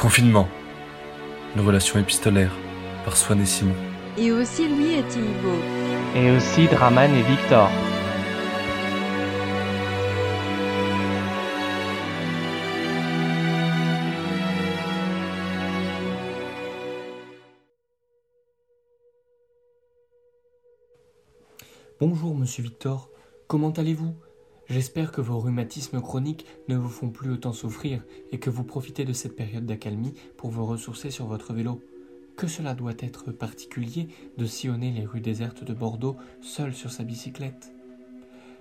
Confinement. Une relation épistolaire par Swan et Simon. Et aussi Louis et Thibault. Et aussi Draman et Victor. Bonjour, monsieur Victor. Comment allez-vous? J'espère que vos rhumatismes chroniques ne vous font plus autant souffrir et que vous profitez de cette période d'accalmie pour vous ressourcer sur votre vélo. Que cela doit être particulier de sillonner les rues désertes de Bordeaux seul sur sa bicyclette.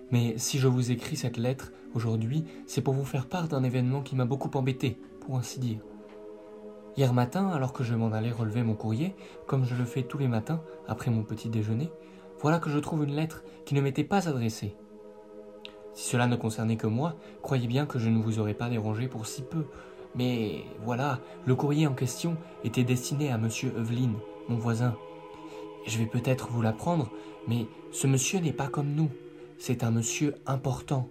Mais si je vous écris cette lettre aujourd'hui, c'est pour vous faire part d'un événement qui m'a beaucoup embêté, pour ainsi dire. Hier matin, alors que je m'en allais relever mon courrier, comme je le fais tous les matins après mon petit déjeuner, voilà que je trouve une lettre qui ne m'était pas adressée. Si cela ne concernait que moi, croyez bien que je ne vous aurais pas dérangé pour si peu. Mais voilà, le courrier en question était destiné à monsieur Evelyn, mon voisin. Je vais peut-être vous l'apprendre, mais ce monsieur n'est pas comme nous. C'est un monsieur important.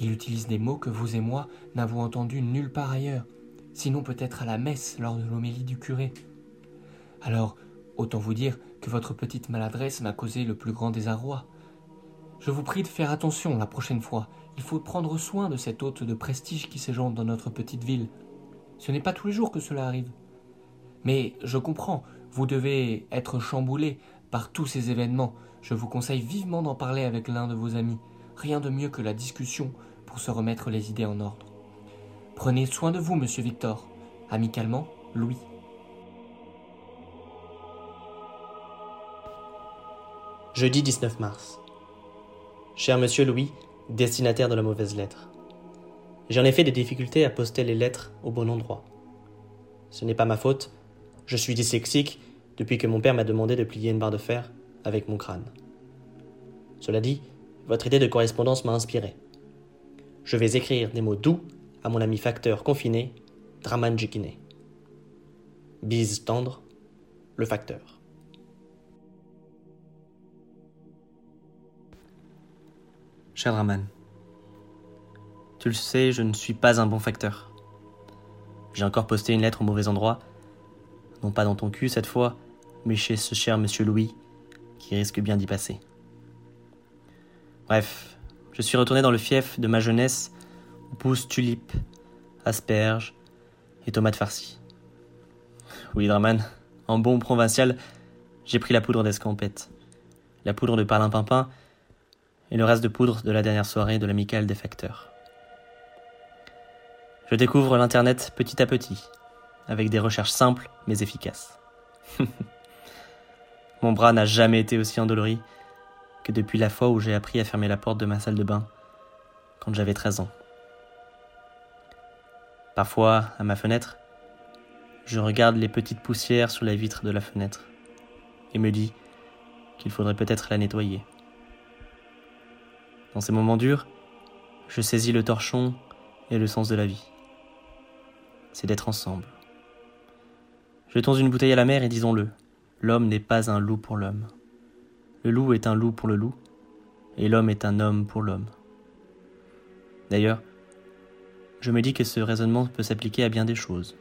Il utilise des mots que vous et moi n'avons entendus nulle part ailleurs, sinon peut-être à la messe lors de l'homélie du curé. Alors, autant vous dire que votre petite maladresse m'a causé le plus grand désarroi. Je vous prie de faire attention la prochaine fois. Il faut prendre soin de cet hôte de prestige qui séjourne dans notre petite ville. Ce n'est pas tous les jours que cela arrive. Mais je comprends, vous devez être chamboulé par tous ces événements. Je vous conseille vivement d'en parler avec l'un de vos amis. Rien de mieux que la discussion pour se remettre les idées en ordre. Prenez soin de vous, monsieur Victor. Amicalement, Louis. Jeudi 19 mars. Cher monsieur Louis, destinataire de la mauvaise lettre. J'ai en effet des difficultés à poster les lettres au bon endroit. Ce n'est pas ma faute, je suis dyslexique depuis que mon père m'a demandé de plier une barre de fer avec mon crâne. Cela dit, votre idée de correspondance m'a inspiré. Je vais écrire des mots doux à mon ami facteur confiné, Draman Jikine. Bise tendre, le facteur. Cher Draman, tu le sais, je ne suis pas un bon facteur. J'ai encore posté une lettre au mauvais endroit, non pas dans ton cul cette fois, mais chez ce cher monsieur Louis, qui risque bien d'y passer. Bref, je suis retourné dans le fief de ma jeunesse où poussent tulipes, asperges et tomates farcies. Oui, Draman, en bon provincial, j'ai pris la poudre d'escampette, la poudre de parlimpinpin et le reste de poudre de la dernière soirée de l'amicale des facteurs. Je découvre l'Internet petit à petit, avec des recherches simples mais efficaces. Mon bras n'a jamais été aussi endolori que depuis la fois où j'ai appris à fermer la porte de ma salle de bain, quand j'avais 13 ans. Parfois, à ma fenêtre, je regarde les petites poussières sous la vitre de la fenêtre et me dis qu'il faudrait peut-être la nettoyer. Dans ces moments durs, je saisis le torchon et le sens de la vie. C'est d'être ensemble. Jetons une bouteille à la mer et disons-le, l'homme n'est pas un loup pour l'homme. Le loup est un loup pour le loup, et l'homme est un homme pour l'homme. D'ailleurs, je me dis que ce raisonnement peut s'appliquer à bien des choses.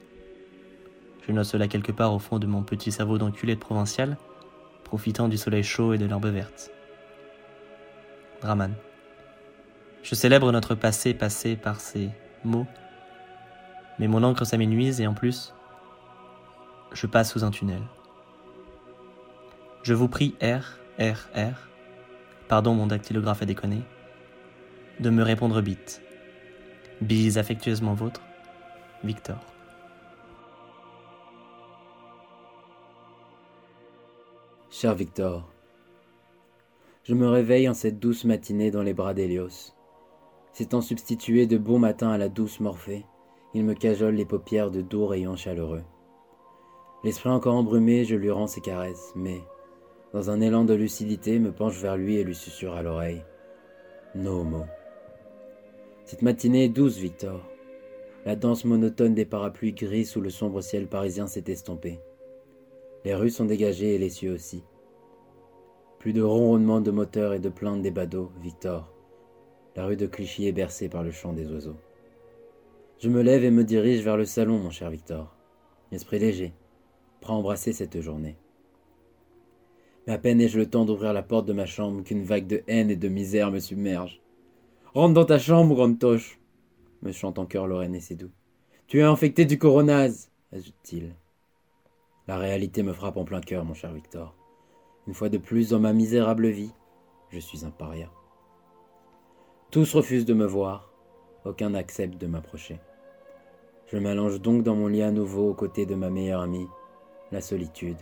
Je note cela quelque part au fond de mon petit cerveau d'enculé de provincial, profitant du soleil chaud et de l'herbe verte. Draman. Je célèbre notre passé passé par ces mots, mais mon encre s'amenuise et en plus, je passe sous un tunnel. Je vous prie R, R, R, pardon mon dactylographe a déconné, de me répondre bite. Bise affectueusement vôtre, Victor. Cher Victor, je me réveille en cette douce matinée dans les bras d'Hélios. S'étant substitué de bon matin à la douce Morphée, il me cajole les paupières de doux rayons chaleureux. L'esprit encore embrumé, je lui rends ses caresses, mais, dans un élan de lucidité, me penche vers lui et lui susurre à l'oreille. No homo. Cette matinée est douce, Victor. La danse monotone des parapluies gris sous le sombre ciel parisien s'est estompée. Les rues sont dégagées et les cieux aussi. Plus de ronronnements de moteurs et de plaintes des badauds, Victor. La rue de Clichy est bercée par le chant des oiseaux. Je me lève et me dirige vers le salon, mon cher Victor. Esprit léger, à embrasser cette journée. Mais à peine ai-je le temps d'ouvrir la porte de ma chambre qu'une vague de haine et de misère me submerge. Rentre dans ta chambre, grande toche me chante en chœur Lorraine et Sédou. Tu es infecté du coronase ajoute-t-il. La réalité me frappe en plein cœur, mon cher Victor. Une fois de plus dans ma misérable vie, je suis un paria. Tous refusent de me voir, aucun n'accepte de m'approcher. Je m'allonge donc dans mon lit à nouveau aux côtés de ma meilleure amie, la solitude.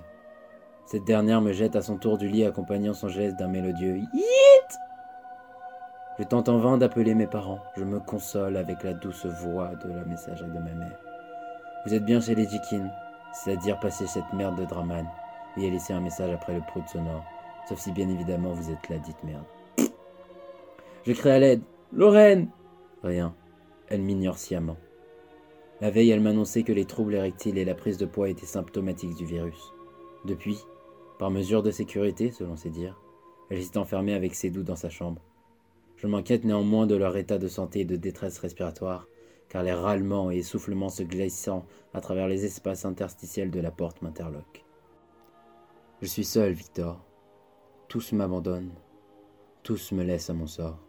Cette dernière me jette à son tour du lit accompagnant son geste d'un mélodieux Yit Je tente en vain d'appeler mes parents. Je me console avec la douce voix de la messagerie de ma mère. Vous êtes bien chez les Jikin, c'est-à-dire passer cette merde de Draman. Et laisser un message après le prout sonore. Sauf si bien évidemment vous êtes la dite merde. Je crie à l'aide. Lorraine Rien. Elle m'ignore sciemment. La veille, elle m'annonçait que les troubles érectiles et la prise de poids étaient symptomatiques du virus. Depuis, par mesure de sécurité, selon ses dires, elle s'est enfermée avec ses doux dans sa chambre. Je m'inquiète néanmoins de leur état de santé et de détresse respiratoire, car les râlements et essoufflements se glissant à travers les espaces interstitiels de la porte m'interloquent. Je suis seul, Victor. Tous m'abandonnent. Tous me laissent à mon sort.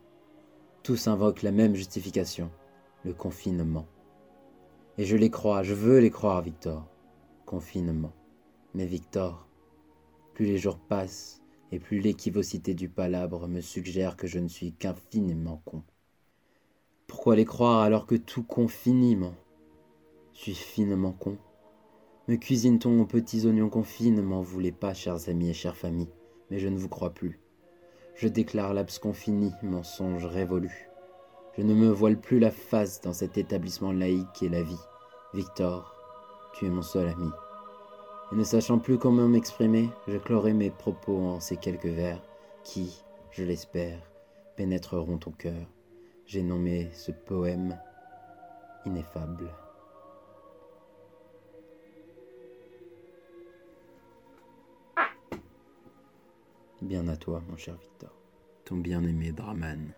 Tous invoquent la même justification, le confinement. Et je les crois, je veux les croire, Victor. Confinement. Mais Victor, plus les jours passent et plus l'équivocité du palabre me suggère que je ne suis qu'infiniment con. Pourquoi les croire alors que tout confiniment Suis finement con? Me cuisine-t-on aux petits oignons confits Ne m'en voulez pas, chers amis et chères familles, mais je ne vous crois plus. Je déclare l'absconfini, mensonge révolu. Je ne me voile plus la face dans cet établissement laïque qu'est la vie. Victor, tu es mon seul ami. Et ne sachant plus comment m'exprimer, je clorai mes propos en ces quelques vers qui, je l'espère, pénétreront ton cœur. J'ai nommé ce poème ineffable. Bien à toi, mon cher Victor, ton bien-aimé Draman.